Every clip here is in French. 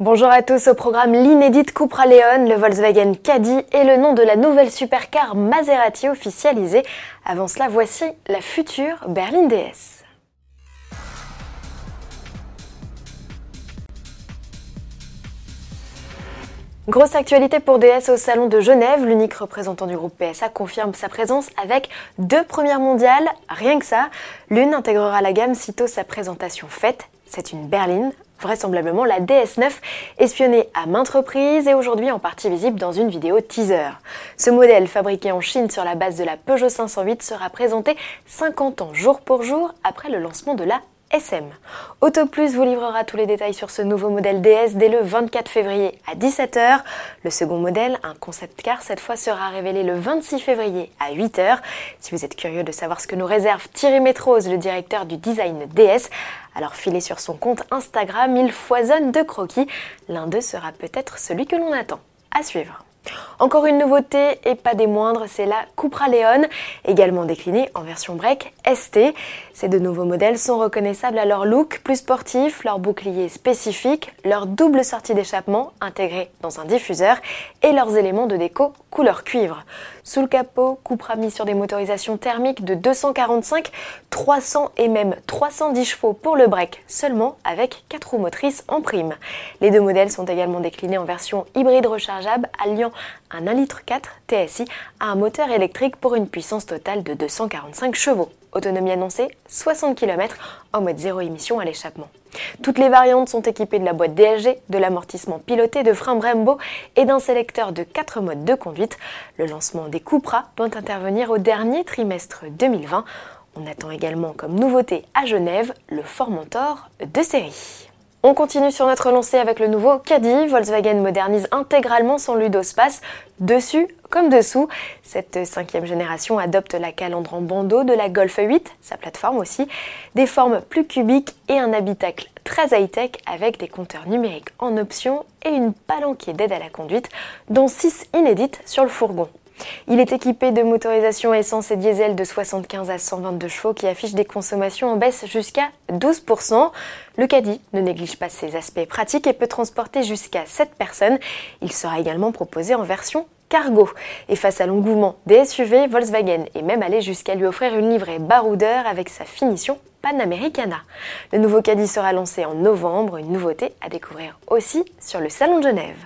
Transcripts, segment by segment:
Bonjour à tous, au programme l'inédite Cupra Leon, le Volkswagen Caddy et le nom de la nouvelle supercar Maserati officialisée. Avant cela, voici la future berline DS. Grosse actualité pour DS au Salon de Genève. L'unique représentant du groupe PSA confirme sa présence avec deux premières mondiales. Rien que ça. L'une intégrera la gamme sitôt sa présentation faite. C'est une berline, vraisemblablement la DS9, espionnée à maintes reprises et aujourd'hui en partie visible dans une vidéo teaser. Ce modèle, fabriqué en Chine sur la base de la Peugeot 508, sera présenté 50 ans jour pour jour après le lancement de la SM. AutoPlus vous livrera tous les détails sur ce nouveau modèle DS dès le 24 février à 17h. Le second modèle, un concept car, cette fois sera révélé le 26 février à 8h. Si vous êtes curieux de savoir ce que nous réserve Thierry Métrose, le directeur du design DS, alors filez sur son compte Instagram, il foisonne de croquis. L'un d'eux sera peut-être celui que l'on attend. À suivre. Encore une nouveauté et pas des moindres, c'est la Cupra Leon, également déclinée en version break ST. Ces deux nouveaux modèles sont reconnaissables à leur look plus sportif, leur bouclier spécifique, leur double sortie d'échappement intégrée dans un diffuseur et leurs éléments de déco couleur cuivre. Sous le capot, Cupra mis sur des motorisations thermiques de 245, 300 et même 310 chevaux pour le break seulement avec 4 roues motrices en prime. Les deux modèles sont également déclinés en version hybride rechargeable alliant un 1,4 litre TSI à un moteur électrique pour une puissance totale de 245 chevaux. Autonomie annoncée 60 km en mode zéro émission à l'échappement. Toutes les variantes sont équipées de la boîte DSG, de l'amortissement piloté, de freins Brembo et d'un sélecteur de 4 modes de conduite. Le lancement des Cupra doit intervenir au dernier trimestre 2020. On attend également comme nouveauté à Genève le Formentor de série. On continue sur notre lancée avec le nouveau Caddy. Volkswagen modernise intégralement son ludospace, dessus comme dessous. Cette cinquième génération adopte la calandre en bandeau de la Golf 8, sa plateforme aussi, des formes plus cubiques et un habitacle très high-tech avec des compteurs numériques en option et une palanquée d'aide à la conduite, dont 6 inédites sur le fourgon. Il est équipé de motorisation essence et diesel de 75 à 122 chevaux qui affichent des consommations en baisse jusqu'à 12%. Le Caddy ne néglige pas ses aspects pratiques et peut transporter jusqu'à 7 personnes. Il sera également proposé en version cargo. Et face à l'engouement des SUV, Volkswagen est même allé jusqu'à lui offrir une livrée baroudeur avec sa finition Panamericana. Le nouveau Caddy sera lancé en novembre, une nouveauté à découvrir aussi sur le Salon de Genève.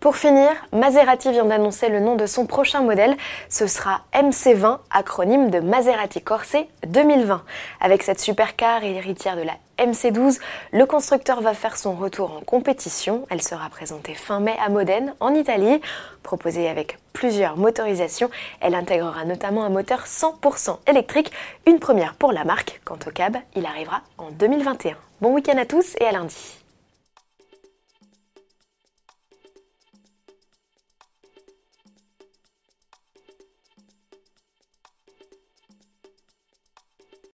Pour finir, Maserati vient d'annoncer le nom de son prochain modèle. Ce sera MC20, acronyme de Maserati Corse 2020. Avec cette supercar et héritière de la MC12, le constructeur va faire son retour en compétition. Elle sera présentée fin mai à Modène, en Italie. Proposée avec plusieurs motorisations, elle intégrera notamment un moteur 100% électrique, une première pour la marque. Quant au cab, il arrivera en 2021. Bon week-end à tous et à lundi.